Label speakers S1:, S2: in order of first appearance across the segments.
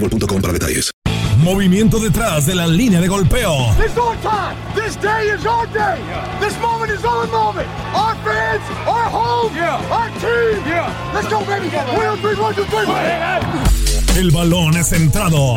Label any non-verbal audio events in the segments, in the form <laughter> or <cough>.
S1: boostmobile.com para detalles.
S2: Movimiento detrás de la línea de golpeo.
S3: It's our time. This day is our day. This moment is our moment. Our fans, our home, our team. Let's go, baby. One, three, one, two, three.
S2: El balón es centrado.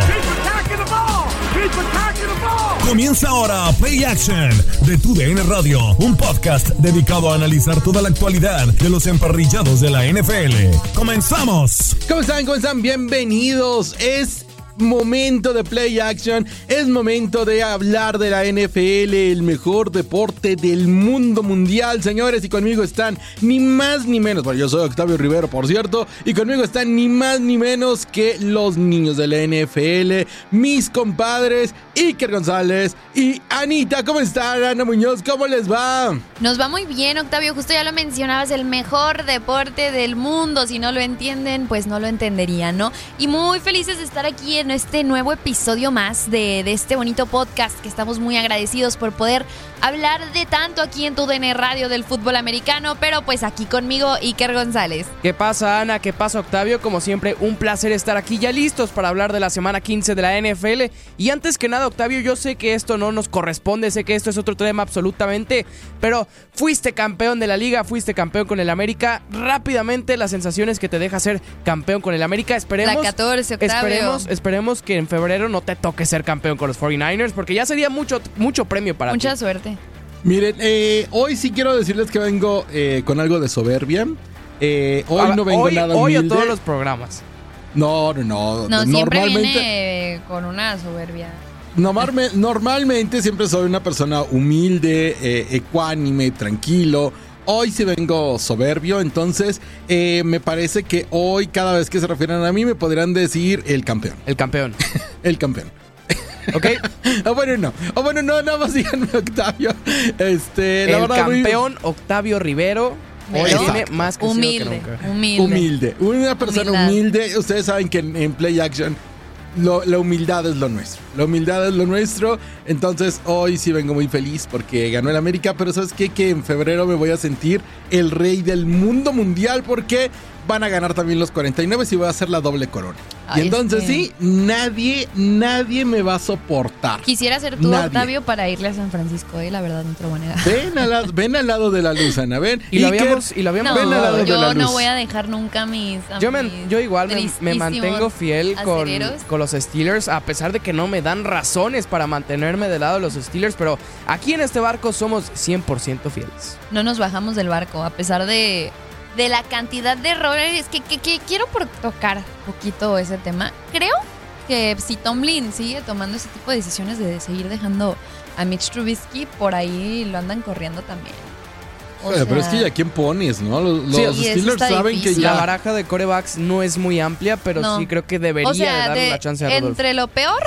S2: Comienza ahora Play Action de Tu DN Radio, un podcast dedicado a analizar toda la actualidad de los emparrillados de la NFL. ¡Comenzamos!
S4: ¿Cómo están? ¿Cómo están? Bienvenidos. Es momento de play action, es momento de hablar de la NFL, el mejor deporte del mundo mundial, señores, y conmigo están ni más ni menos, bueno, yo soy Octavio Rivero, por cierto, y conmigo están ni más ni menos que los niños de la NFL, mis compadres, Iker González y Anita, ¿cómo están? Ana Muñoz, ¿cómo les va?
S5: Nos va muy bien, Octavio. Justo ya lo mencionabas, el mejor deporte del mundo. Si no lo entienden, pues no lo entenderían, ¿no? Y muy felices de estar aquí en este nuevo episodio más de, de este bonito podcast que estamos muy agradecidos por poder hablar de tanto aquí en tu DN Radio del fútbol americano, pero pues aquí conmigo Iker González.
S6: ¿Qué pasa Ana? ¿Qué pasa Octavio? Como siempre, un placer estar aquí ya listos para hablar de la semana 15 de la NFL. Y antes que nada, Octavio, yo sé que esto no nos corresponde, sé que esto es otro tema absolutamente, pero fuiste campeón de la liga, fuiste campeón con el América. Rápidamente las sensaciones que te deja ser campeón con el América. Esperemos,
S5: La 14, Octavio.
S6: esperemos, esperemos que en febrero no te toque ser campeón con los 49ers, porque ya sería mucho, mucho premio para
S5: Mucha
S6: ti.
S5: suerte.
S4: Miren, eh, hoy sí quiero decirles que vengo eh, con algo de soberbia. Eh, hoy no vengo
S6: hoy,
S4: nada
S6: hoy a
S4: humilde.
S6: todos los programas.
S4: No, no, no.
S5: No, siempre
S4: normalmente,
S5: viene con una soberbia.
S4: normalme- <laughs> normalmente siempre soy una persona humilde, eh, ecuánime, tranquilo. Hoy sí vengo soberbio, entonces eh, me parece que hoy cada vez que se refieran a mí me podrían decir el campeón.
S6: El campeón. <laughs>
S4: El campeón.
S6: ¿Ok? <laughs>
S4: Ah, bueno, no. Ah, bueno, no, nada más díganme <laughs> Octavio. Este, la
S6: el
S4: verdad, muy-
S6: campeón Octavio Rivero tiene más que
S5: Humilde,
S6: que nunca.
S5: humilde.
S4: Humilde. Una persona
S5: Humildad.
S4: humilde. Ustedes saben que en, en Play Action lo- la humildad es lo nuestro. La humildad es lo nuestro. Entonces hoy sí vengo muy feliz porque ganó el América. Pero ¿sabes qué? Que en febrero me voy a sentir el rey del mundo mundial porque van a ganar también los 49 y voy a hacer la doble corona.
S5: Ay,
S4: y entonces sí, nadie, nadie me va a soportar.
S5: Quisiera ser tú,
S4: Nadie.
S5: Octavio, para irle a San Francisco, ¿eh? La verdad, no te lo voy a negar.
S4: Ven al, lado, ven al lado de la luz, Ana. Ven.
S6: Y lo
S4: Iker,
S6: habíamos, y lo habíamos
S5: No,
S4: ven al lado de la
S5: yo no
S4: luz.
S5: voy a dejar nunca mis. a
S6: Yo, me- yo igual me, mantengo fiel con, con los Steelers, a pesar de que no me dan razones para mantenerme del lado de los Steelers, pero aquí en este barco somos 100% fieles.
S5: No nos bajamos del barco, a pesar de de la cantidad de errores que, que, que quiero por tocar poquito ese tema. Creo que si Tomlin sigue tomando ese tipo de decisiones de seguir dejando a Mitch Trubisky, por ahí lo andan corriendo también. O
S4: Oye, pero es que ya quién pones, ¿no? Los,
S6: Sí,
S4: los Steelers saben que
S5: difícil.
S6: La
S4: ya.
S6: baraja de corebacks no es muy amplia, pero
S5: No.
S6: sí creo que debería
S5: o sea,
S6: de darle
S5: de-
S6: la chance a Rudolph.
S5: entre lo peor.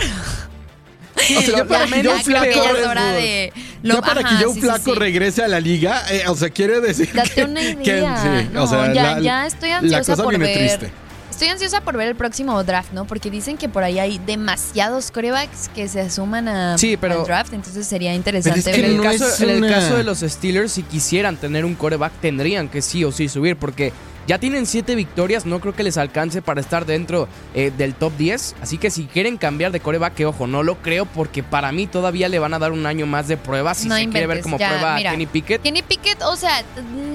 S4: O sea, <laughs> ya para que
S5: creo que ya
S4: Flacco-
S5: es hora de. lo-
S4: ya para
S5: ajá,
S4: que Joe
S5: sí, sí,
S4: Flaco
S5: sí.
S4: regrese a la liga, eh, o sea, quiere decir
S5: Date
S4: que,
S5: una
S4: que-
S5: idea.
S4: sí,
S5: No,
S4: o sea,
S5: ya,
S4: la,
S5: ya estoy
S4: la
S5: ansiosa
S4: cosa
S5: por
S4: viene
S5: ver.
S4: triste.
S5: Estoy ansiosa por ver el próximo draft, ¿no? Porque dicen que por ahí hay demasiados corebacks que se suman a,
S6: Sí, pero-
S5: al draft, entonces sería interesante
S4: Pero es que
S5: ver.
S6: En el,
S4: no
S6: caso,
S4: es
S6: en el
S4: una-
S6: caso de los Steelers, si quisieran tener un coreback, tendrían que sí o sí subir, porque ya tienen siete victorias, no creo que les alcance para estar dentro eh, del top 10. Así que si quieren cambiar de coreback, que ojo, no lo creo, porque para mí todavía le van a dar un año más de pruebas si
S5: No
S6: se quiere ver como
S5: ya,
S6: prueba
S5: mira.
S6: a Kenny Pickett.
S5: Kenny Pickett, o sea,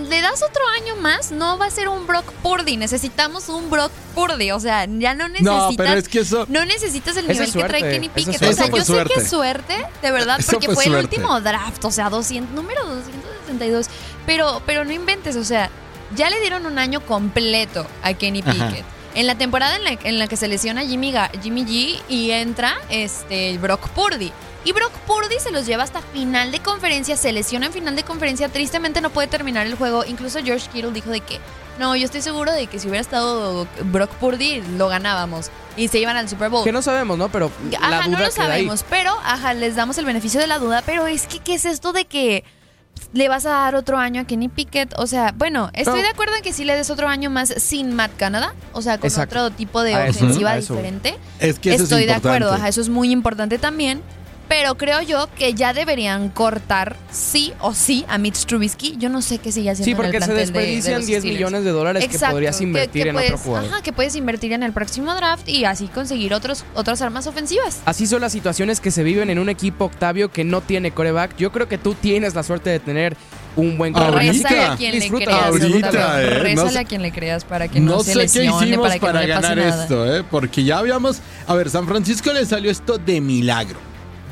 S5: le das otro año más, no va a ser un Brock Purdy. Necesitamos un Brock Purdy. O sea, ya no necesitas.
S4: No, pero es que eso.
S5: No necesitas el nivel que trae
S6: suerte,
S5: Kenny Pickett. O
S6: suerte.
S5: sea, yo sé que
S4: suerte.
S5: es suerte, de verdad,
S4: Eso
S5: porque
S4: fue
S5: fue, el
S4: suerte.
S5: último draft, o sea, 200, número 262. Pero, pero no inventes, o sea, ya le dieron un año completo a Kenny
S4: Ajá.
S5: Pickett. En la temporada en la, en la que se lesiona Jimmy, Ga- Jimmy G y entra este Brock Purdy. Y Brock Purdy se los lleva hasta final de conferencia, se lesiona en final de conferencia, tristemente no puede terminar el juego. Incluso George Kittle dijo de que, no, yo estoy seguro de que si hubiera estado Brock Purdy, lo ganábamos. Y se iban al Super Bowl.
S6: Que no sabemos, ¿no? Pero la
S5: Ajá,
S6: duda
S5: no lo
S6: queda ahí.
S5: sabemos, pero ajá, les damos el beneficio de la duda, pero es que, ¿qué es esto de que le vas a dar otro año a Kenny Pickett? O sea, bueno, estoy
S6: No.
S5: de acuerdo en que sí le des otro año más sin Matt Canada, o sea, con
S6: Exacto.
S5: otro tipo de
S6: A
S5: ofensiva
S6: eso.
S5: diferente.
S4: Es que eso
S5: Estoy
S4: es
S5: de acuerdo, ajá, eso es muy importante también. Pero creo yo que ya deberían cortar sí o sí a Mitch Trubisky. Yo no sé qué sigue haciendo
S6: Sí,
S5: en el
S6: porque se
S5: de- de
S6: desperdician
S5: los
S6: 10
S5: Steelers.
S6: millones de dólares que podrías invertir
S5: que
S6: en otro jugador.
S5: Ajá, que puedes invertir en el próximo draft y así conseguir otros, otras armas ofensivas.
S6: Así son las situaciones que se viven en un equipo, Octavio, que no tiene coreback. Yo creo que tú tienes la suerte de tener un buen coreback.
S5: Rézale a quien le
S6: disfruta.
S5: creas.
S4: Ahorita,
S5: Octavio.
S4: eh, no
S5: Rézale
S4: sé-
S5: a quien le creas para que no,
S4: No
S5: se
S4: sé qué
S5: lesione,
S4: hicimos
S5: para
S4: para,
S5: que le pase
S4: ganar
S5: nada.
S4: esto, ¿eh? Porque ya habíamos. A ver, San Francisco le salió esto de milagro.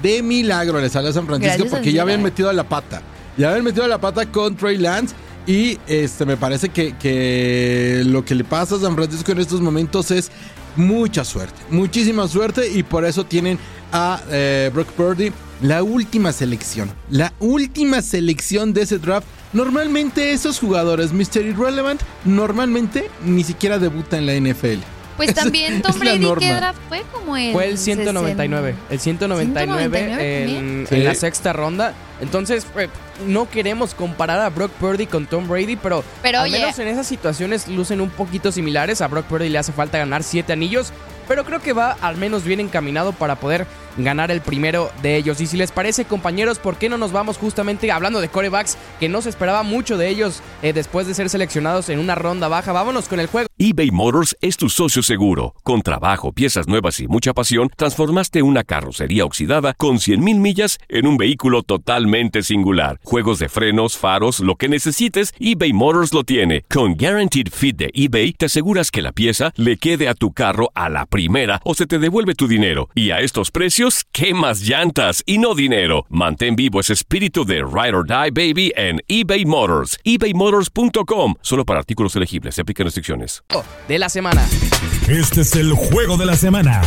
S4: De milagro le salió a San Francisco
S5: Gracias
S4: porque ya habían metido la pata. Ya habían metido la pata con Trey Lance. Y este me parece que, que lo que le pasa a San Francisco en estos momentos es mucha suerte. Muchísima suerte. Y por eso tienen a eh, Brock Purdy. La última selección. La última selección de ese draft. Normalmente esos jugadores, Mr. Irrelevant, normalmente ni siquiera debutan en la NFL.
S5: Pues
S4: Es-
S5: también Tom Brady, ¿qué draft fue? Como el.
S6: Fue el 199. El 199,
S5: 199
S6: en,
S5: también.
S6: en
S4: Sí.
S6: la sexta ronda. Entonces, eh, no queremos comparar a Brock Purdy con Tom Brady, pero,
S5: Pero,
S6: al
S5: oye.
S6: menos en esas situaciones lucen un poquito similares. A Brock Purdy le hace falta ganar siete anillos, pero creo que va al menos bien encaminado para poder ganar el primero de ellos. Y si les parece, compañeros, ¿por qué no nos vamos justamente hablando de corebacks que no se esperaba mucho de ellos eh, después de ser seleccionados en una ronda baja? Vámonos con el juego.
S7: eBay Motors es tu socio seguro. Con trabajo, piezas nuevas y mucha pasión, transformaste una carrocería oxidada con 100.000 millas en un vehículo totalmente singular. Juegos de frenos, faros, lo que necesites, eBay Motors lo tiene. Con Guaranteed Fit de eBay, te aseguras que la pieza le quede a tu carro a la primera o se te devuelve tu dinero. Y a estos precios, ¿qué más llantas y no dinero? Mantén vivo ese espíritu de Ride or Die Baby en eBay Motors. ebaymotors.com. Solo para artículos elegibles. Se aplican restricciones.
S6: De la semana.
S2: Este es el juego de la semana.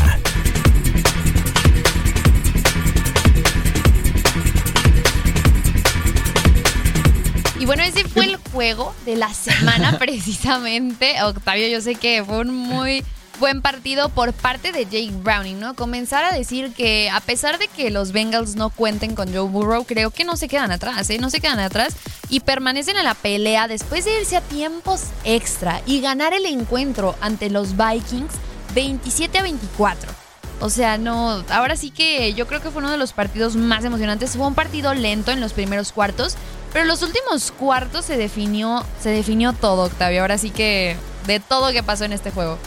S5: Y bueno, ese fue el juego de la semana <laughs> precisamente. Octavio, yo sé que fue un muy buen partido por parte de Jake Browning, ¿no? Comenzar a decir que a pesar de que los Bengals no cuenten con Joe Burrow, creo que no se quedan atrás, ¿eh? No se quedan atrás y permanecen en la pelea después de irse a tiempos extra y ganar el encuentro ante los Vikings 27 a 24. O sea, no, ahora sí que yo creo que fue uno de los partidos más emocionantes. Fue un partido lento en los primeros cuartos, pero en los últimos cuartos se definió, se definió todo, Octavio. Ahora sí que de todo que pasó en este juego.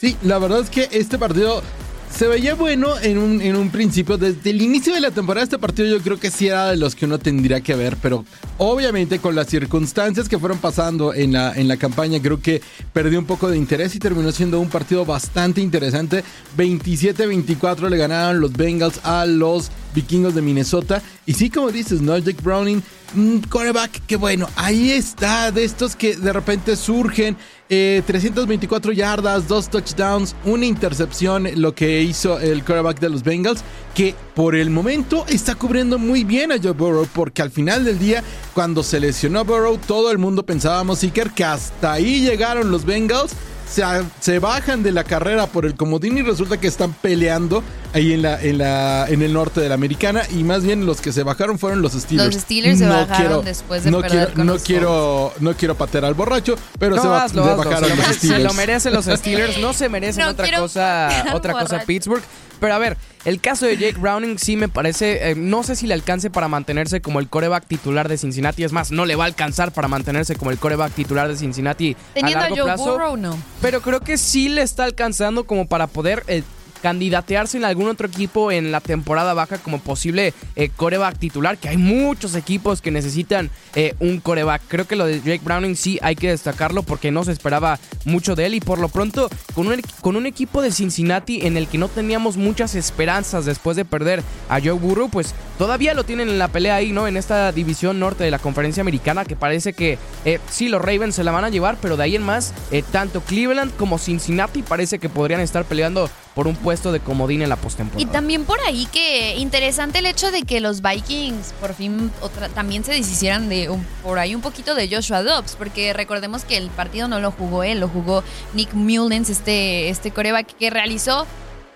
S4: Sí, la verdad es que este partido se veía bueno en un, en un principio. Desde el inicio de la temporada, este partido yo creo que sí era de los que uno tendría que ver, pero obviamente con las circunstancias que fueron pasando en la, en la campaña, creo que perdió un poco de interés y terminó siendo un partido bastante interesante. 27-24 le ganaron los Bengals a los vikingos de Minnesota. Y sí, como dices, ¿no? Jake Browning, un quarterback que bueno, ahí está, de estos que de repente surgen. Eh, 324 yardas, dos touchdowns, una intercepción, lo que hizo el quarterback de los Bengals, que por el momento está cubriendo muy bien a Joe Burrow, porque al final del día, cuando se lesionó Burrow, todo el mundo pensábamos, Iker, que hasta ahí llegaron los Bengals se, se, bajan de la carrera por el comodín y resulta que están peleando ahí en la, en la en el norte de la americana y más bien los que se bajaron fueron los Steelers.
S5: Los Steelers no se bajaron quiero, después de
S4: no
S5: perder
S4: quiero, no quiero no quiero patear al borracho, pero no, se, va,
S6: hazlo,
S4: se
S6: hazlo.
S4: bajaron
S6: se
S4: los
S6: lo,
S4: Steelers.
S6: Se lo merecen los Steelers, no se merecen
S5: No
S6: otra cosa otra cosa
S5: borracho.
S6: Pittsburgh. Pero a ver, el caso de Jake Browning sí me parece, eh, no sé si le alcance para mantenerse como el coreback titular de Cincinnati. Es más, no le va a alcanzar para mantenerse como el coreback titular de Cincinnati
S5: Teniendo
S6: a
S5: a
S6: largo
S5: Joe
S6: plazo.
S5: Burrow, no.
S6: Pero creo que sí le está alcanzando como para poder eh, candidatearse en algún otro equipo en la temporada baja como posible eh, coreback titular, que hay muchos equipos que necesitan eh, un coreback. Creo que lo de Jake Browning sí hay que destacarlo porque no se esperaba mucho de él y por lo pronto con un, con un equipo de Cincinnati en el que no teníamos muchas esperanzas después de perder a Joe Burrow, pues todavía lo tienen en la pelea ahí, ¿no? En esta división norte de la conferencia americana que parece que eh, sí, los Ravens se la van a llevar, pero de ahí en más, eh, tanto Cleveland como Cincinnati parece que podrían estar peleando por un puesto de comodín en la
S5: Y
S6: postemporada.
S5: también por ahí que interesante el hecho de que los Vikings por fin también se deshicieran de un- por ahí un poquito de Joshua Dobbs, porque recordemos que el partido no lo jugó él, lo jugó Nick Mullens, este, este coreback que realizó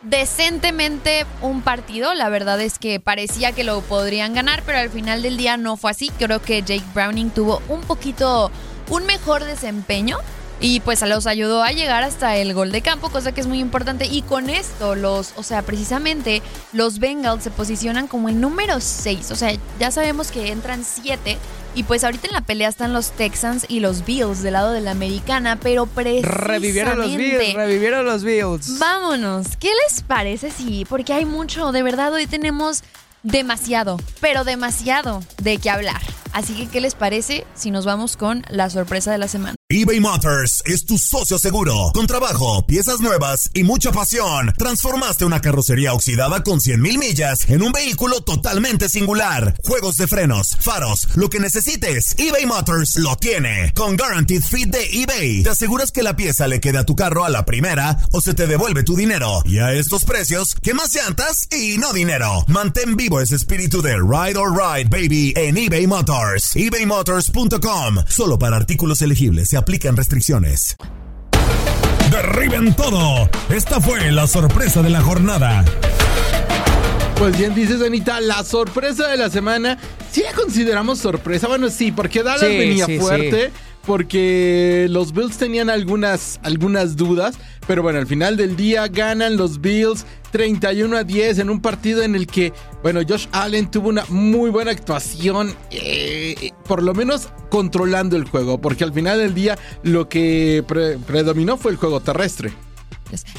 S5: decentemente un partido. La verdad es que parecía que lo podrían ganar, pero al final del día no fue así. Creo que Jake Browning tuvo un poquito, un mejor desempeño. Y pues los ayudó a llegar hasta el gol de campo, cosa que es muy importante. Y con esto, los, o sea, precisamente los Bengals se posicionan como el número 6. O sea, ya sabemos que entran 7. Y pues ahorita en la pelea están los Texans y los Bills del lado de la americana. Pero precisamente...
S6: Revivieron los Bills, revivieron los Bills.
S5: Vámonos. ¿Qué les parece? Sí, porque hay mucho, de verdad, hoy tenemos demasiado, pero demasiado de qué hablar. Así que, ¿qué les parece si nos vamos con la sorpresa de la semana?
S2: eBay Motors es tu socio seguro. Con trabajo, piezas nuevas y mucha pasión, transformaste una carrocería oxidada con 100 mil millas en un vehículo totalmente singular. Juegos de frenos, faros, lo que necesites, eBay Motors lo tiene. Con Guaranteed Fit de eBay, te aseguras que la pieza le quede a tu carro a la primera o se te devuelve tu dinero. Y a estos precios, ¿qué más llantas y no dinero? Mantén vivo ese espíritu de Ride or Ride, baby, en eBay Motors. ebaymotors.com. Solo para artículos elegibles se aplican restricciones. Derriben todo. Esta fue la sorpresa de la jornada.
S4: Pues bien dices, Anita, la sorpresa de la semana, sí la consideramos sorpresa. Bueno, sí, porque Dallas
S6: Sí,
S4: venía
S6: sí,
S4: fuerte, porque los Bills tenían algunas, algunas dudas, pero bueno, al final del día ganan los Bills 31 a 10 en un partido en el que, bueno, Josh Allen tuvo una muy buena actuación, eh, por lo menos controlando el juego, porque al final del día lo que pre- predominó fue el juego terrestre.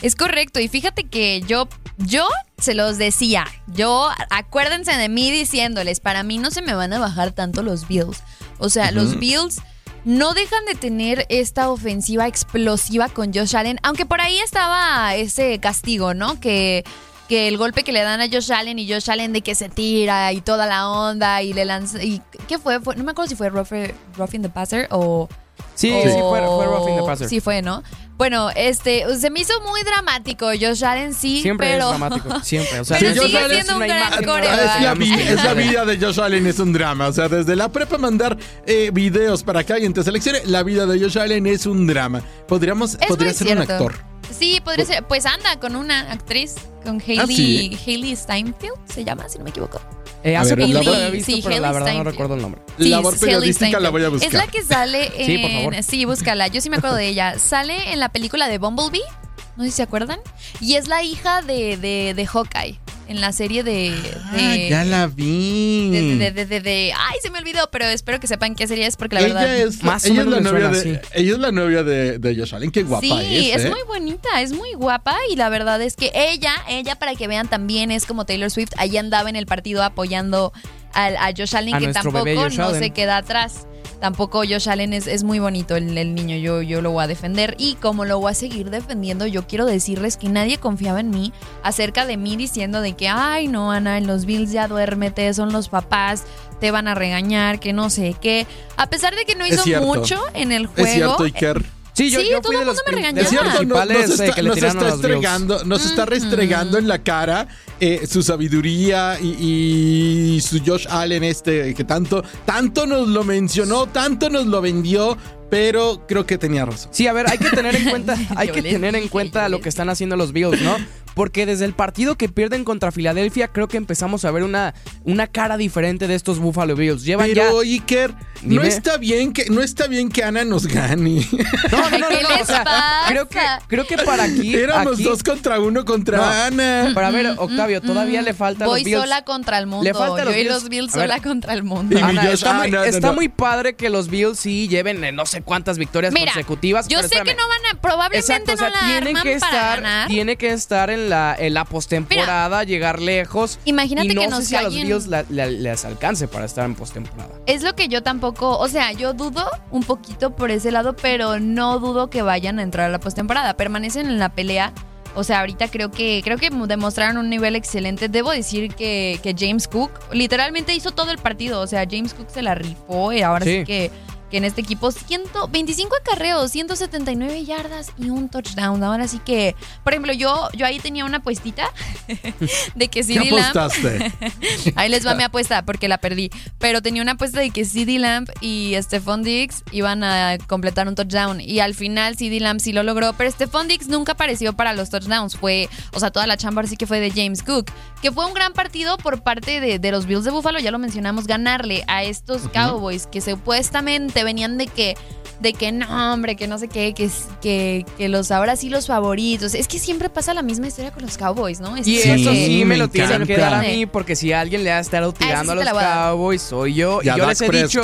S5: Es correcto, y fíjate que yo, yo se los decía, yo, acuérdense de mí diciéndoles, para mí no se me van a bajar tanto los Bills. O sea, los. Bills no dejan de tener esta ofensiva explosiva con Josh Allen, aunque por ahí estaba ese castigo, ¿no? Que, que el golpe que le dan a Josh Allen y Josh Allen de que se tira y toda la onda y le lanza... Y, ¿Qué fue? Fue- No me acuerdo si fue Roughing the Passer o...
S6: Sí,
S5: o-
S6: sí, fue, fue Roughing the Passer.
S5: Sí fue, ¿no? Bueno, este, se me hizo muy dramático. Josh Allen sí,
S6: Siempre
S5: pero...
S6: es dramático, <laughs> siempre. O sea,
S5: Pero sigue
S6: una-
S5: siendo
S6: es
S5: un gran.
S4: Es la, vi- es la vida de Josh Allen es un drama. O sea, desde la prepa mandar eh, videos para que alguien te seleccione, la vida de Josh Allen es un drama. Podríamos,
S5: Es
S4: podría ser un actor.
S5: Sí, podría ser. Pues anda con una actriz, con Hailey,
S4: Ah, sí.
S5: Hailey Steinfeld, se llama, si no me equivoco.
S6: Eh, hace lo había visto,
S5: Sí,
S6: pero la verdad no
S5: Steinfeld.
S6: recuerdo el nombre.
S5: Sí,
S4: Labor
S5: es
S4: periodística la voy a buscar.
S5: Es la que sale en. <laughs>
S6: Sí, por favor.
S5: sí, búscala. Yo sí me acuerdo de ella. Sale en la película de Bumblebee. No sé si se acuerdan. Y es la hija de, de, de Hawkeye. En la serie de. de
S4: Ah, ya la vi.
S5: de, de, de, de- de- Ay, se me olvidó, pero espero que sepan qué serie es porque la verdad.
S4: ella es, la-
S6: Más
S4: ella es la novia de, ella es la novia de, de Josh Allen. Qué guapa
S5: sí,
S4: es.
S5: es
S4: ¿eh?
S5: muy bonita, es muy guapa y la verdad es que ella, ella para que vean también es como Taylor Swift, ahí andaba en el partido apoyando al- a, Josh Allen
S6: A
S5: que tampoco no
S6: Allen.
S5: se queda atrás. Tampoco Josh Allen es, es muy bonito el, el niño, yo, yo lo voy a defender y como lo voy a seguir defendiendo, yo quiero decirles que nadie confiaba en mí acerca de mí diciendo de que, ay no, Ana, en los Bills ya duérmete, son los papás, te van a regañar, que no sé qué. A pesar de que no hizo mucho en el juego.
S4: Es cierto, Iker.
S6: Sí, yo,
S5: Sí,
S6: yo
S5: todo
S6: fui
S5: el
S6: de los
S5: mundo me regañaba.
S4: Es cierto, no-
S6: principales
S4: nos
S6: eh,
S4: está,
S6: que le
S4: nos
S6: tiraron
S4: está
S6: a los Bills.
S4: estregando, nos está restregando en la cara eh, su sabiduría y, y su Josh Allen este que tanto, tanto nos lo mencionó, tanto nos lo vendió, pero creo que tenía razón.
S6: Sí, a ver, hay que tener en <laughs> cuenta, hay que tener en cuenta lo que están haciendo los Bills, ¿no? Porque desde el partido que pierden contra Filadelfia, creo que empezamos a ver una, una cara diferente de estos Buffalo Bills. Llevan
S4: Pero
S6: ya.
S4: Iker, no está bien que no está bien que Ana nos gane. <laughs>
S6: No, no, no,
S5: ¿Qué
S6: no, no,
S5: les
S6: o sea,
S5: pasa?
S6: creo que, creo que para aquí.
S4: Éramos
S6: aquí-
S4: dos contra uno contra
S6: No,
S4: Ana.
S6: Pero a ver, Octavio, todavía le falta
S5: Voy
S6: los Bills.
S5: sola contra el mundo.
S6: Le falta los
S5: Yo y
S6: Bills.
S5: los Bills sola contra el mundo.
S6: Ana, está, muy,
S4: ah, no, no,
S6: está
S4: no.
S6: muy padre que los Bills sí lleven eh, no sé cuántas victorias
S5: Mira,
S6: consecutivas.
S5: yo sé que no van a, probablemente
S6: Exacto, o sea,
S5: no la
S6: tienen
S5: arman
S6: que
S5: para
S6: estar,
S5: ganar.
S6: tiene que estar en la, en la postemporada, llegar lejos.
S5: Imagínate
S6: y no
S5: que
S6: sé si a los. Bills la- la- les alcance para estar en postemporada.
S5: Es lo que yo tampoco, o sea, yo dudo un poquito por ese lado, pero no dudo que vayan a entrar a la postemporada. Permanecen en la pelea. O sea, ahorita creo que creo que demostraron un nivel excelente. Debo decir que, que James Cook literalmente hizo todo el partido. O sea, James Cook se la rifó y ahora sí,
S6: Sí.
S5: que, que en este equipo 125 acarreos, 179 yardas y un touchdown. Ahora sí que, por ejemplo, yo, yo ahí tenía una apuestita <laughs> de que
S4: ¿Qué
S5: CD
S4: apostaste? <laughs>
S5: Ahí les va mi apuesta porque la perdí. Pero tenía una apuesta de que CD Lamb y Stephon Diggs iban a completar un touchdown. Y al final CD Lamb sí lo logró. Pero Stephon Diggs nunca apareció para los touchdowns. Fue, o sea, toda la chamba sí que fue de James Cook. Que fue un gran partido por parte de, de los Bills de Buffalo. Ya lo mencionamos, ganarle a estos Cowboys que supuestamente venían de que de que no, hombre, que no sé qué, que, que, que los ahora sí los favoritos. Es que siempre pasa la misma historia con los Cowboys, ¿no? Es
S6: Y
S5: que-
S6: eso sí me,
S4: me
S6: lo tienen que dar a mí, porque si alguien le ha estado tirando
S5: sí
S6: a
S5: te
S6: los
S5: a dar.
S6: Cowboys, soy yo.
S4: Y
S6: yo
S4: Dak
S6: les he dicho.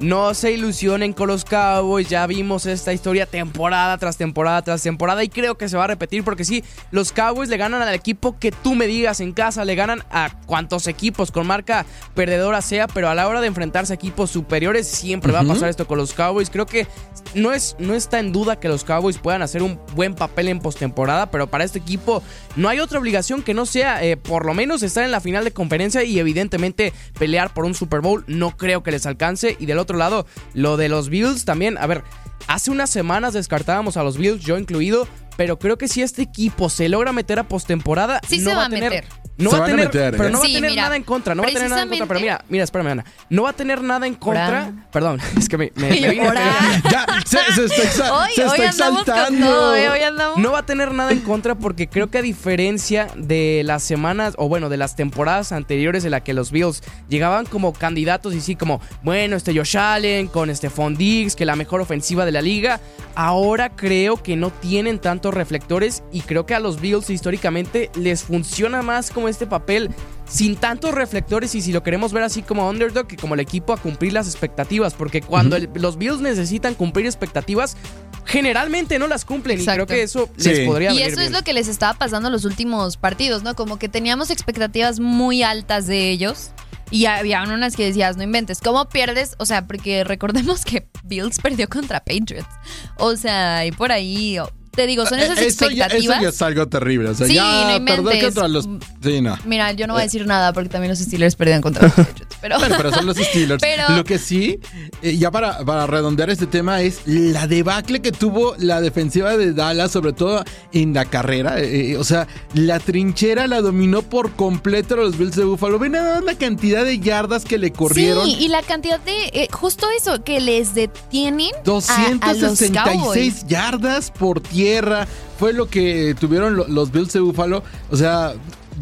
S6: No se ilusionen con los Cowboys. Ya vimos esta historia temporada tras temporada tras temporada. Y creo que se va a repetir, porque sí, los Cowboys le ganan al equipo que tú me digas en casa, le ganan a cuantos equipos con marca perdedora sea, pero a la hora de enfrentarse a equipos superiores, siempre va a pasar esto con los Cowboys. Creo que no, es, no está en duda que los Cowboys puedan hacer un buen papel en postemporada, pero para este equipo no hay otra obligación que no sea eh, por lo menos estar en la final de conferencia y evidentemente pelear por un Super Bowl. No creo que les alcance. Y del otro lado, lo de los Bills también, a ver, hace unas semanas descartábamos a los Bills, yo incluido, pero creo que si este equipo se logra meter a postemporada,
S5: Sí
S6: no
S5: se va
S6: a
S5: a
S6: tener,
S5: meter.
S6: No
S4: Se
S6: va a tener,
S4: meter,
S6: pero
S4: ¿eh?
S6: no va a tener
S5: mira,
S6: nada en contra, no va a tener nada en contra, pero mira, mira, espérame, Ana, no va a tener nada en contra,
S5: Ora.
S6: perdón, <laughs> es que me, me, me vine-
S5: Ora.
S4: Ya, se, se está, exa-
S5: Hoy,
S4: se
S5: hoy
S4: está
S5: andamos con
S4: exaltando.
S5: todo, ¿eh? Hoy andamos.
S6: No va a tener nada en contra porque creo que a diferencia de las semanas, o bueno, de las temporadas anteriores en la que los Bills llegaban como candidatos y sí, como, bueno, este Josh Allen con este Diggs, que la mejor ofensiva de la liga, ahora creo que no tienen tantos reflectores y creo que a los Bills históricamente les funciona más como este papel sin tantos reflectores y si lo queremos ver así como underdog que como el equipo a cumplir las expectativas, porque cuando el- los Bills necesitan cumplir expectativas, generalmente no las cumplen y creo que eso
S4: Sí.
S6: les podría
S5: Y eso es lo que les estaba pasando en los últimos partidos, ¿no? Como que teníamos expectativas muy altas de ellos. Y había unas que decías, no inventes, ¿cómo pierdes? O sea, porque recordemos que Bills <laughs> perdió contra Patriots. O sea, y por ahí, te digo, son esas
S4: Eh, eso, ya,
S5: expectativas.
S4: eso ya es algo terrible. O sea,
S5: Sí,
S4: ya
S5: no
S4: perder contra los. Sí, no.
S5: Mira, yo no voy a decir nada porque también los Steelers perdieron contra los <laughs> Patriots. Pero,
S4: Bueno, pero son los Steelers.
S5: Pero-
S4: Lo que sí, eh, ya para, para redondear este tema, es la debacle que tuvo la defensiva de Dallas, sobre todo en la carrera. eh, eh, o sea, la trinchera la dominó por completo a los Bills de Buffalo. Ven nada la cantidad de yardas que le corrieron.
S5: Sí, y la cantidad de. eh, justo eso, que les detienen. a- a los
S4: 266
S5: Cowboys.
S4: yardas por fue lo que tuvieron lo- los Bills de Buffalo. O sea,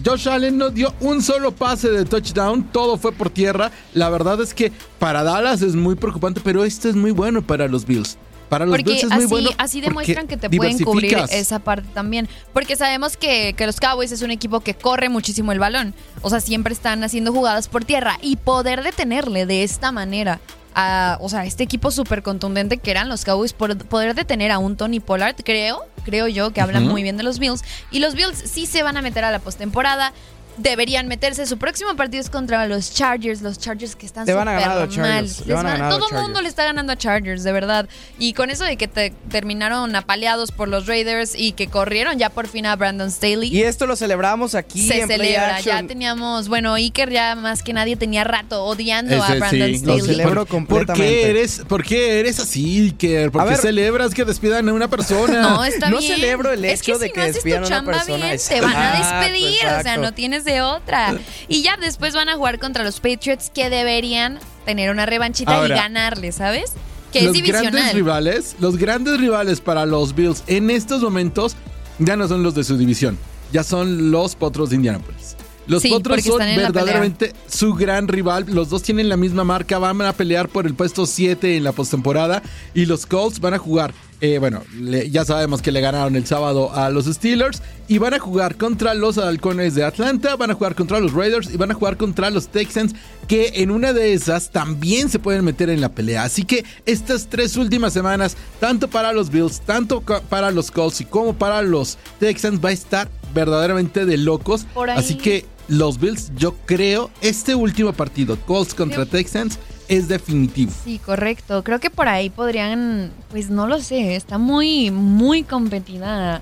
S4: Josh Allen no dio un solo pase de touchdown, todo fue por tierra. La verdad es que para Dallas es muy preocupante, pero esto es muy bueno para los Bills. Para los
S5: Porque
S4: Bills es
S5: así,
S4: muy bueno.
S5: así demuestran que te pueden cubrir esa parte también. Porque sabemos que, que los Cowboys es un equipo que corre muchísimo el balón. O sea, siempre están haciendo jugadas por tierra. Y poder detenerle de esta manera a, o sea, este equipo súper contundente que eran los Cowboys, por poder detener a un Tony Pollard, creo, creo yo que habla muy bien de los Bills. Y los Bills sí se van a meter a la postemporada. Deberían meterse. Su próximo partido es contra los Chargers, los Chargers que están
S6: Te van a
S5: súper
S6: ganar a los
S5: mal.
S6: Chargers, van
S5: van-
S6: a
S5: todo el mundo
S6: Chargers.
S5: le está ganando a Chargers, de verdad. Y con eso de que te- terminaron apaleados por los Raiders y que corrieron ya por fin a Brandon Staley.
S6: Y esto lo celebramos aquí
S5: se
S6: en Play
S5: celebra, ya teníamos, bueno, Iker ya más que nadie tenía rato odiando a Brandon
S4: sí,
S5: Staley.
S4: lo
S6: celebro
S4: ¿Por- ¿Por
S6: completamente.
S4: qué eres, por qué eres así, Iker? ¿Por
S6: A
S4: qué
S6: ver.
S4: celebras que despidan a una persona? <laughs>
S5: No, está
S6: No
S5: bien.
S6: celebro el
S5: Es
S6: hecho
S5: que
S6: de
S5: si
S6: que
S5: no
S6: despidan a una persona,
S5: bien, te van a despedir. O sea, no tienes de otra. Y ya después van a jugar contra los Patriots que deberían tener una revanchita
S4: Ahora,
S5: y ganarle, ¿sabes? Que
S4: los
S5: es
S4: grandes
S5: divisional.
S4: rivales, los grandes rivales para los Bills en estos momentos ya no son los de su división, ya son los Potros de Indianapolis. Los
S5: Sí,
S4: Potros son verdaderamente su gran rival. Los dos tienen la misma marca, van a pelear por el puesto 7 en la postemporada y los Colts van a jugar. Eh, bueno, le- ya sabemos que le ganaron el sábado a los Steelers y van a jugar contra los Halcones de Atlanta, van a jugar contra los Raiders y van a jugar contra los Texans, que en una de esas también se pueden meter en la pelea. Así que estas tres últimas semanas, tanto para los Bills, tanto para los Colts y como para los Texans, va a estar verdaderamente de locos. Así que los Bills, yo creo, este último partido, Colts contra Texans, es definitivo.
S5: Sí, correcto. Creo que por ahí podrían, pues no lo sé, está muy, muy competida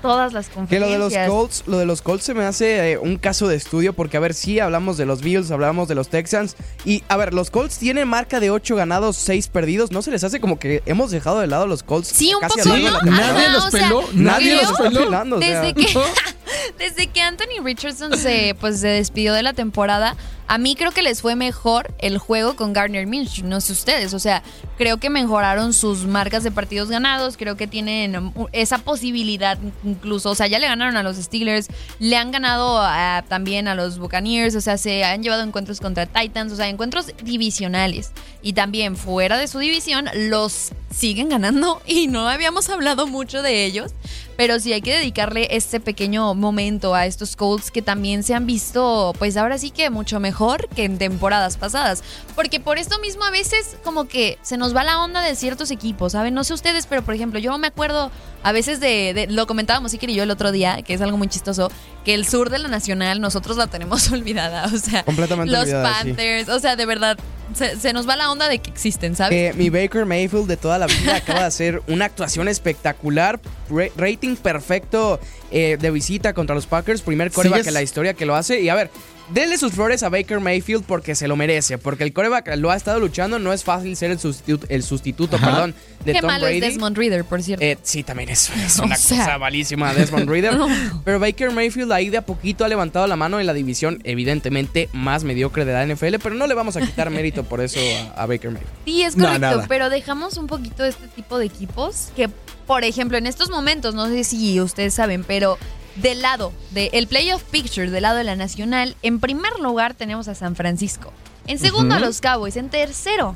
S5: todas las
S6: Que
S5: conferencias.
S6: lo de los Colts, lo de los Colts se me hace eh, un caso de estudio porque a ver, sí hablamos de los Bills, hablamos de los Texans y a ver, los Colts tienen marca de 8 ganados, 6 perdidos, ¿no se les hace como que hemos dejado de lado a los Colts?
S5: Sí, un poco, ¿no?
S6: temporada?
S4: Nadie los peló, nadie los
S6: está
S4: peló.
S6: pelando, o sea.
S5: Desde que, <laughs> desde que Anthony Richardson se, pues, se despidió de la temporada, a mí creo que les fue mejor el juego con Gardner Minshew, no sé ustedes, o sea, creo que mejoraron sus marcas de partidos ganados, creo que tienen esa posibilidad incluso, o sea, ya le ganaron a los Steelers, le han ganado a- también a los Buccaneers, o sea, se han llevado encuentros contra Titans, o sea, encuentros divisionales y también fuera de su división los siguen ganando y no habíamos hablado mucho de ellos. Pero sí hay que dedicarle este pequeño momento a estos Colts que también se han visto, pues ahora sí que mucho mejor que en temporadas pasadas. Porque por esto mismo a veces como que se nos va la onda de ciertos equipos, ¿saben? No sé ustedes, pero por ejemplo, yo me acuerdo a veces de, de- lo comentábamos Iker y yo el otro día, que es algo muy chistoso, que el sur de la nacional nosotros la tenemos <laughs> olvidada. O sea,
S6: Completamente
S5: los
S6: olvidada, sí.
S5: Panthers, o sea, de verdad, se, se nos va la onda de que existen, ¿sabes?
S6: Que mi Baker Mayfield de toda la vida acaba de hacer <laughs> una actuación espectacular, ra- rating perfecto eh, de visita contra los Packers, primer coreback
S4: Sigues-
S6: en la historia que lo hace. Y a ver, denle sus flores a Baker Mayfield porque se lo merece, porque el coreback lo ha estado luchando, no es fácil ser el sustituto, el sustituto
S4: Ajá.
S6: perdón, de
S5: Qué
S6: Tom
S5: malo
S6: Brady.
S5: es Desmond Reader, por cierto.
S6: Eh, sí, también es, es <laughs>
S5: O
S6: una
S5: sea.
S6: cosa malísima Desmond <laughs> Reader.
S5: No.
S6: Pero Baker Mayfield ahí de a poquito ha levantado la mano en la división, evidentemente más mediocre de la NFL, pero no le vamos a quitar mérito por eso a, a Baker Mayfield.
S5: Sí, es correcto, pero dejamos un poquito de este tipo de equipos que, por ejemplo, en estos momentos, no sé si ustedes saben, pero del lado del playoff picture, del lado de la nacional, en primer lugar tenemos a San Francisco, en segundo a los Cowboys, en tercero,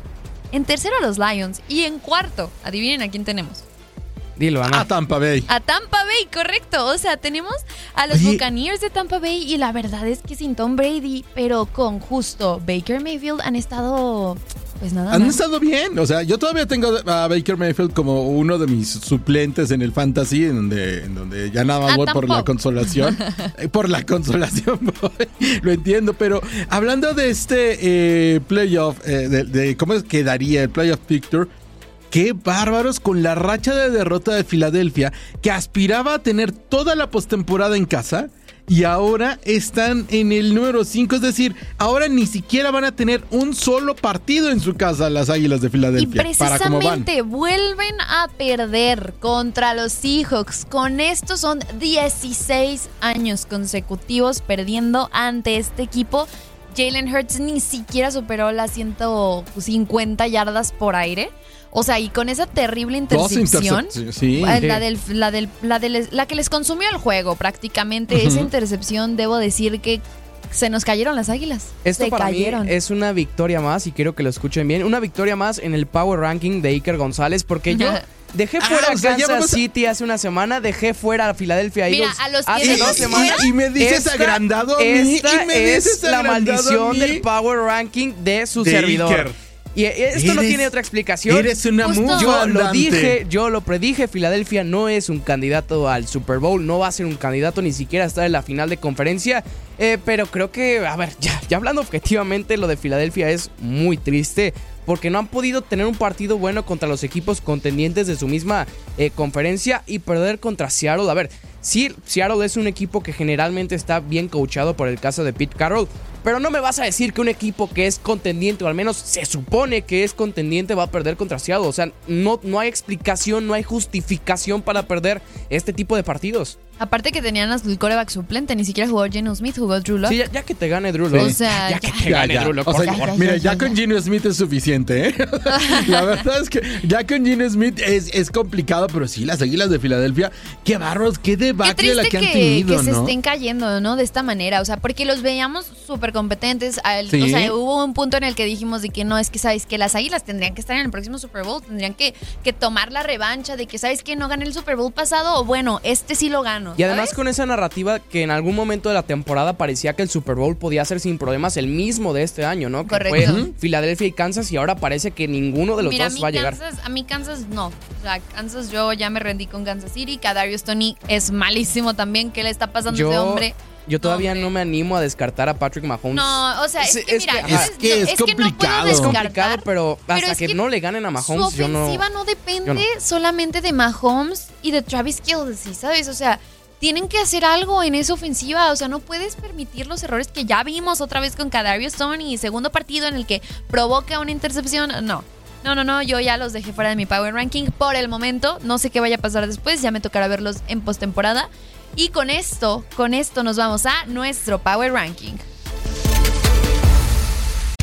S5: en tercero a los Lions. Y en cuarto, adivinen a quién tenemos.
S6: Dilo, Ana.
S4: A Tampa Bay.
S5: A Tampa Bay, correcto. O sea, tenemos a los
S4: Oye.
S5: Buccaneers de Tampa Bay y la verdad es que sin Tom Brady, pero con justo Baker Mayfield han estado, pues nada
S4: Han
S5: más.
S4: estado bien, o sea, yo todavía tengo a Baker Mayfield como uno de mis suplentes en el fantasy, en donde, en donde ya nada más
S5: Ah,
S4: voy por la consolación. <laughs> Eh, por la consolación <laughs> voy, lo entiendo, pero hablando de este eh, playoff, eh, de, de cómo quedaría el playoff picture, qué bárbaros con la racha de derrota de Filadelfia, que aspiraba a tener toda la postemporada en casa. Y ahora están en el número 5, es decir, ahora ni siquiera van a tener un solo partido en su casa las Águilas de
S5: Y
S4: Filadelfia. para van.
S5: precisamente vuelven a perder contra los Seahawks. Con esto son 16 años consecutivos perdiendo ante este equipo. Jalen Hurts ni siquiera superó las 150 yardas por aire. O sea, y con esa terrible
S4: Dos
S5: intercepción.
S4: intercepciones, sí.
S5: eh, La, del, la, del, la, del- la que les consumió el juego prácticamente. Esa intercepción, debo decir que se nos cayeron las águilas.
S6: Esto
S5: se
S6: para
S5: cayeron.
S6: mí es una victoria más, y quiero que lo escuchen bien, una victoria más en el Power Ranking de Iker González, porque yo dejé
S4: Ah,
S6: fuera
S4: o sea,
S6: a Kansas City hace una semana, dejé fuera a Philadelphia
S5: Mira,
S6: Eagles
S5: a los que
S6: hace dos semanas.
S4: Y me dices agrandado a mí,
S6: Esta
S4: y me dices
S6: es la maldición del Power Ranking de su
S4: De
S6: servidor.
S4: Iker.
S6: Y eh, esto no tiene otra explicación.
S4: eres una mufa
S6: Yo lo dije, yo lo predije, Filadelfia no es un candidato al Super Bowl, no va a ser un candidato ni siquiera a estar en la final de conferencia, eh, pero creo que, a ver, ya, ya hablando objetivamente, lo de Filadelfia es muy triste. Porque no han podido tener un partido bueno contra los equipos contendientes de su misma eh, conferencia y perder contra Seattle. A ver, sí, Seattle es un equipo que generalmente está bien coachado por el caso de Pete Carroll. Pero no me vas a decir que un equipo que es contendiente, o al menos se supone que es contendiente, va a perder contra Seattle. O sea, no, no hay explicación, no hay justificación para perder este tipo de partidos.
S5: Aparte que tenían al coreback suplente, ni siquiera jugó Geno Smith, jugó Drew Lock.
S6: Sí, ya, ya que te gane Drew Lock.
S5: O sea,
S6: ya, que te
S4: Ya,
S6: gane
S4: ya.
S6: Drew Lock,
S4: O
S6: por
S4: sea,
S6: favor.
S4: mira,
S5: ya,
S4: ya,
S5: ya,
S4: con
S5: ya.
S4: Gino Smith es suficiente, ¿eh? <laughs> la verdad es que ya con Gino Smith es, es complicado, pero sí, las Águilas de Filadelfia, qué barros, qué
S5: Qué
S4: debacle la
S5: triste
S4: que
S5: que,
S4: han tenido,
S5: que se estén cayendo, ¿no? De esta manera. O sea, porque los veíamos súper competentes. Al-
S4: Sí.
S5: O sea, hubo un punto en el que dijimos de que no, es que sabes que las águilas tendrían que estar en el próximo Super Bowl, tendrían que, que tomar la revancha de que sabes que no gané el Super Bowl pasado, o bueno, este sí lo gano.
S6: Y además con esa narrativa que en algún momento de la temporada parecía que el Super Bowl podía ser sin problemas el mismo de este año, ¿no? Que
S5: Correcto.
S6: fue Filadelfia y Kansas y ahora parece que ninguno de los
S5: Mira, a
S6: dos
S5: mí,
S6: va a llegar.
S5: Kansas, a mí Kansas no. O sea, Kansas yo ya me rendí con Kansas City. Kadarius Tony es malísimo también. ¿Qué le está pasando a ese hombre?
S6: Yo todavía no me animo a descartar a Patrick Mahomes.
S5: No, o sea, es, que
S6: es
S5: mira.
S4: Es que es
S5: que no puedo
S4: complicado.
S6: es
S5: descartar,
S6: complicado, pero hasta
S5: es
S6: que,
S5: que
S6: no le ganen a Mahomes,
S5: Su
S6: yo no.
S5: ofensiva no, depende
S6: no.
S5: solamente de Mahomes y de Travis Kelce, ¿sabes? O sea, tienen que hacer algo en esa ofensiva. O sea, no puedes permitir los errores que ya vimos otra vez con Kadarius Tony. Segundo partido en el que provoca una intercepción. No. No, no, no, yo ya los dejé fuera de mi Power Ranking por el momento. No sé qué vaya a pasar después, ya me tocará verlos en postemporada. Y con esto, con esto nos vamos a nuestro Power Ranking.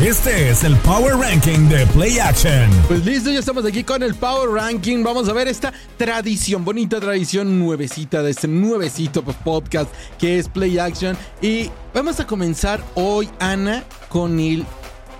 S2: Este es el Power Ranking de Play Action.
S4: Pues listo, ya estamos aquí con el Power Ranking. Vamos a ver esta tradición, bonita tradición nuevecita de este nuevecito podcast que es Play Action. Y vamos a comenzar hoy, Ana, con el,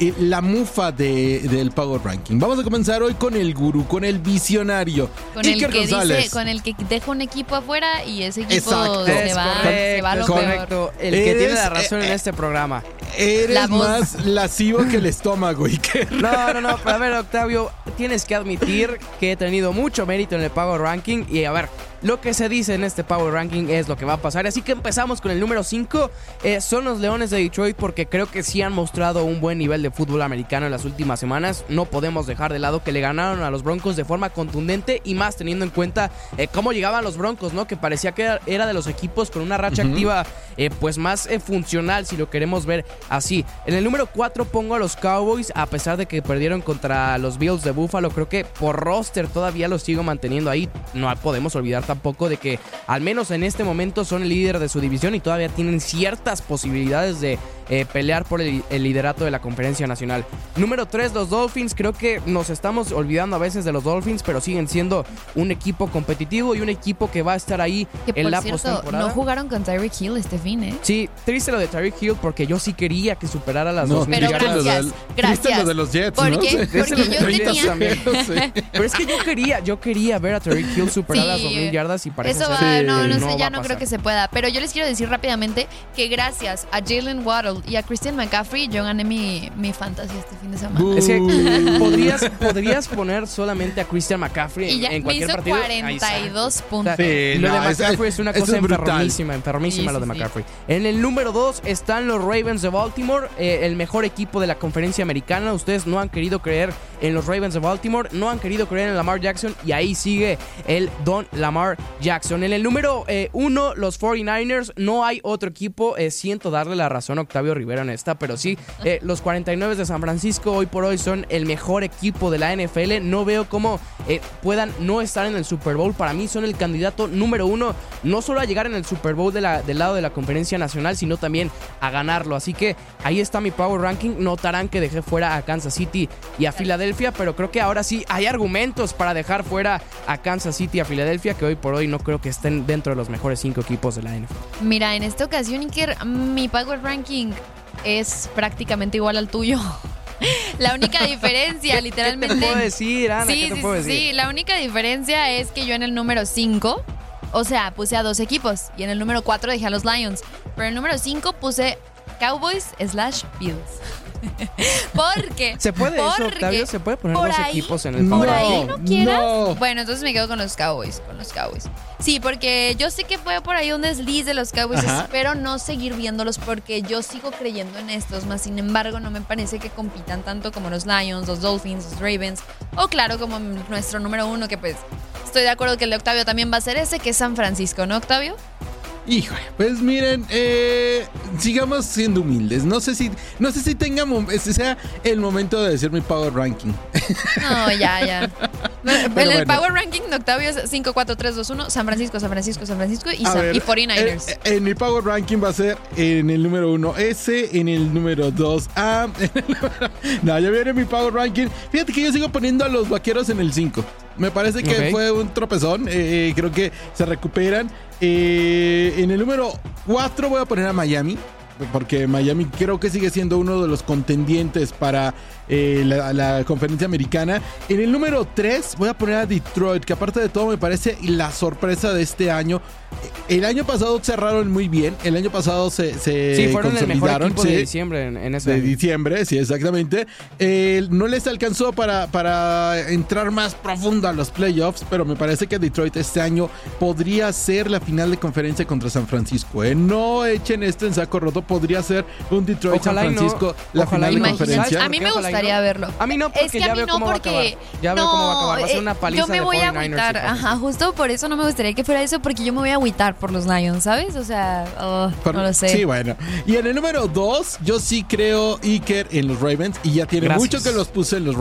S4: el- la mufa de- del Power Ranking. Vamos a comenzar hoy con el gurú, con el visionario.
S5: Con el que
S4: González.
S5: dice, con el que deja un equipo afuera y ese equipo
S4: Exacto.
S5: se va,
S6: correcto,
S5: se va a lo peor.
S6: correcto. El que tiene la razón
S4: eh,
S6: en
S4: eh,
S6: este programa.
S4: Eres
S5: La
S4: más lascivo que el estómago, Iker. <laughs>
S6: No, no, no, pero a ver, Octavio, tienes que admitir que he tenido mucho mérito en el Power Ranking. Y a ver, lo que se dice en este Power Ranking es lo que va a pasar. Así que empezamos con el número 5. son los Leones de Detroit porque creo que sí han mostrado un buen nivel de fútbol americano en las últimas semanas. No podemos dejar de lado que le ganaron a los Broncos de forma contundente y más teniendo en cuenta eh, cómo llegaban los Broncos, ¿no? Que parecía que era- de los equipos con una racha activa eh, pues más eh, funcional si lo queremos ver así. En el número 4 pongo a los Cowboys a pesar de que perdieron contra los Bills de Buffalo. Creo que por roster todavía los sigo manteniendo ahí. No podemos olvidar tampoco de que al menos en este momento son el líder de su división y todavía tienen ciertas posibilidades de eh, pelear por el, el liderato de la conferencia nacional. Número 3, los Dolphins. Creo que nos estamos olvidando a veces de los Dolphins, pero siguen siendo un equipo competitivo y un equipo que va a estar ahí
S5: Que
S6: en
S5: por
S6: la
S5: cierto,
S6: postemporada.
S5: no jugaron con Tyreek Hill este fin, ¿eh?
S6: Sí, triste lo de Tyreek Hill porque yo sí quería que superara las
S4: No,
S6: dos
S5: Pero
S4: triste lo
S5: gracias,
S4: del-
S5: gracias.
S4: triste lo de los Jets,
S5: ¿Por
S4: ¿no?
S5: qué?
S4: Sí.
S5: Porque
S6: Triste lo de
S5: yo
S6: los Jets
S5: tenía...
S6: también.
S4: Sí. <laughs>
S6: Pero es que yo quería, yo quería ver a Tyreek Hill superar las 2000 yardas y parece
S5: Eso
S6: ser
S5: va,
S6: que
S5: no, no, sé,
S6: va
S5: ya no creo que se pueda. Pero yo les quiero decir rápidamente que gracias a Jalen Waddle y a Christian McCaffrey, yo gané mi, mi fantasy este fin de semana.
S6: Es que podrías, podrías poner solamente a Christian McCaffrey
S5: Y
S6: en,
S5: ya
S6: en
S5: me
S6: cualquier
S5: hizo
S6: partido. Ahí
S5: 42
S6: está.
S5: puntos.
S4: Sí,
S6: lo
S4: no,
S6: de McCaffrey es una cosa
S4: es
S6: enfermísima, enfermísima
S5: Sí,
S6: lo de
S5: sí, sí.
S6: McCaffrey. En el número 2 están los Ravens de Baltimore, eh, el mejor equipo de la conferencia americana. Ustedes no han querido creer en los Ravens de Baltimore. No han querido creer en Lamar Jackson y ahí sigue el Don Lamar Jackson. En el número eh, uno, los 49ers. No hay otro equipo. Eh, siento darle la razón a Octavio Rivera en esta, pero sí, eh, <laughs> los 49 de San Francisco hoy por hoy son el mejor equipo de la NFL. No veo cómo puedan no estar en el Super Bowl. Para mí son el candidato número uno, no solo a llegar en el Super Bowl de la, del lado de la conferencia nacional, sino también a ganarlo. Así que ahí está mi Power Ranking. Notarán que dejé fuera a Kansas City y a Filadelfia, pero creo que ahora sí hay argumentos para dejar fuera a Kansas City y a Filadelfia, que hoy por hoy no creo que estén dentro de los mejores cinco equipos de la NFL.
S5: Mira, en esta ocasión, Iker, mi Power Ranking es prácticamente igual al tuyo. <laughs> La única diferencia, <laughs> literalmente.
S6: ¿Qué te puedo decir, Ana?
S5: Sí, sí,
S6: decir?
S5: sí, la única diferencia es que yo en el número 5, o sea, puse a dos equipos y en el número 4 dejé a los Lions, pero en el número 5 puse Cowboys slash Bills. <laughs> Porque.
S6: ¿Se puede eso, Octavio? ¿Se puede poner dos equipos en el
S5: Por ahí no quieras. Bueno, entonces me quedo con los Cowboys. Con los Cowboys. Sí, porque yo sé que fue por ahí un desliz de los Cowboys. Espero no seguir viéndolos porque yo sigo creyendo en estos. Más sin embargo, no me parece que compitan tanto como los Lions, los Dolphins, los Ravens. O claro, como nuestro número uno, que pues estoy de acuerdo que el de Octavio también va a ser ese, que es San Francisco, ¿no, Octavio?
S4: Híjole, pues miren, eh, sigamos siendo humildes. No sé si, no sé si tengamos, ese sea el momento de decir mi power ranking.
S5: No, ya, ya. <laughs> en el power ranking de Octavio es 5, 4, 3, 2, 1, San Francisco, San Francisco, San Francisco y, San, y 49ers.
S4: En, en, mi power ranking va a ser en el número 1 S, en el número 2 A. <laughs> no, ya viene mi power ranking. Fíjate que yo sigo poniendo a los vaqueros en el 5. Me parece que fue un tropezón. Eh, creo que se recuperan. Eh, en el número 4 voy a poner a Miami. Porque Miami creo que sigue siendo uno de los contendientes para eh, la, conferencia americana. En el número 3 voy a poner a Detroit, que aparte de todo me parece la sorpresa de este año. El año pasado cerraron muy bien. El año pasado se, se
S6: sí, fueron el mejor equipo de diciembre en, ese
S4: De diciembre, sí, exactamente. no les alcanzó para, para entrar más profundo a los playoffs, pero me parece que Detroit este año podría ser la final de conferencia contra San Francisco. ¿eh? No echen esto en saco roto, podría ser un Detroit San Francisco la final de conferencia.
S5: A mí me gustaría verlo.
S6: A mí no, porque es que ya a mí no, porque Ya veo cómo va a acabar. Va a ser una paliza
S5: Yo me voy a agüitar. Ajá, justo por eso no me gustaría que fuera eso, porque yo me voy a agüitar por los Lions, ¿sabes? O sea, oh, no lo sé.
S4: Sí, bueno. Y en el número 2, yo sí creo Iker en los Ravens. Y ya tiene mucho que los puse en los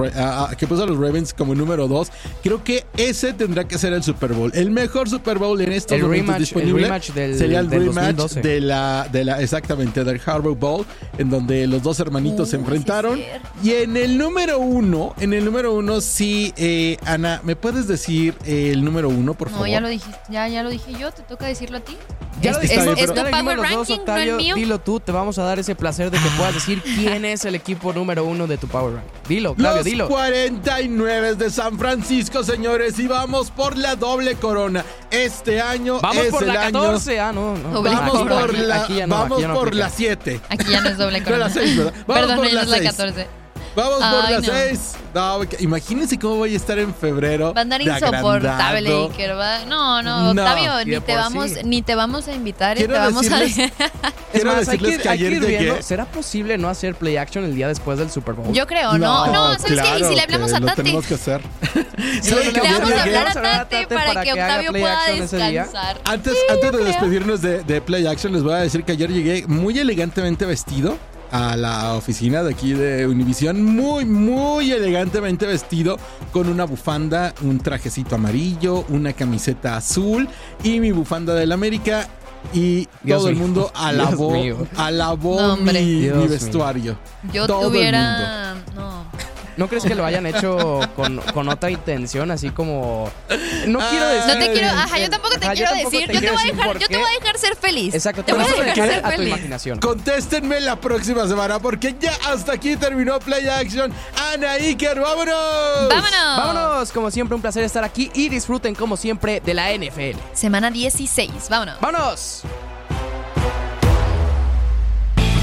S4: que puso a los Ravens como número 2. Creo que ese tendrá que ser el Super Bowl. El mejor Super Bowl en estos momentos disponible.
S6: El rematch del,
S4: sería el rematch
S6: de
S4: la, de la, exactamente, del Harbour Bowl, en donde los dos hermanitos se enfrentaron. y en el número uno, en el número uno, sí, eh, Ana, ¿me puedes decir el número uno, por favor?
S5: No, ya lo dije, ya, ya lo dije yo, te toca decirlo a ti.
S6: Ya lo dijiste, es, tu power ranking, no el mío. Dilo tú, te vamos a dar ese placer de que puedas decir <laughs> quién es el equipo número uno de tu power ranking. Dilo, Claudio,
S4: Los
S6: dilo.
S4: 49 de San Francisco, señores, y vamos por la doble corona. Este año
S6: vamos
S4: es
S6: por
S4: el
S6: la 14,
S4: año...
S6: ah, no, no.
S4: Vamos por la, vamos por la 7.
S5: Aquí ya no es doble <laughs> corona.
S4: la 6, ¿verdad? Vamos
S5: Perdón,
S4: por
S5: es la 14.
S4: Vamos por las 6. No, imagínense cómo voy a estar en febrero.
S5: Va a andar insoportable, Iker. No, no, Octavio, ni te, vamos, ni te vamos a invitar y te vamos a. <laughs>
S4: Es más, hay que, ayer llegué.
S6: ¿Será posible no hacer play action el día después del Super Bowl?
S5: Yo creo, no. No, ¿sabes qué? Y si le hablamos a Tati.
S4: tenemos que hacer. <laughs>
S5: le vamos a hablar a Tati para, que, Octavio pueda descansar.
S4: Antes, antes de despedirnos de, de play action, les voy a decir que ayer llegué muy elegantemente vestido a la oficina de aquí de Univision, muy, muy elegantemente vestido, con una bufanda, un trajecito amarillo, una camiseta azul y mi bufanda del América. Y todo el mundo <laughs> alabó, alabó mi, mi, vestuario.
S5: Yo tuviera. No.
S6: ¿No crees que lo hayan hecho con, con otra intención? Así como. No quiero
S5: ah,
S6: decir.
S5: No te quiero. Ajá, yo tampoco te quiero decir. yo, te voy a dejar, yo te voy a dejar ser feliz.
S6: Exacto,
S5: te voy a dejar ser
S6: a
S5: feliz.
S6: tu imaginación.
S4: Contéstenme la próxima semana porque ya hasta aquí terminó Play Action. Ana Iker, vámonos.
S5: Vámonos.
S6: Vámonos. Como siempre, un placer estar aquí y disfruten, como siempre, de la NFL.
S5: Semana 16. Vámonos.
S6: Vámonos.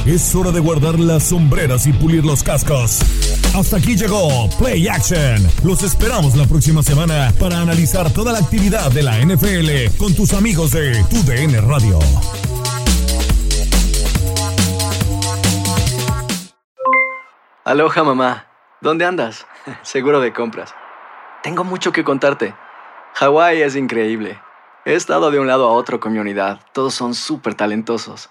S2: Es hora de guardar las sombreras y pulir los cascos. Hasta aquí llegó Play Action. Los esperamos la próxima semana para analizar toda la actividad de la NFL con tus amigos de Tu DN Radio.
S8: Aloha mamá, ¿dónde andas? <laughs> seguro de compras. Tengo mucho que contarte. Hawái es increíble. He estado de un lado a otro con mi unidad. Todos son súper talentosos.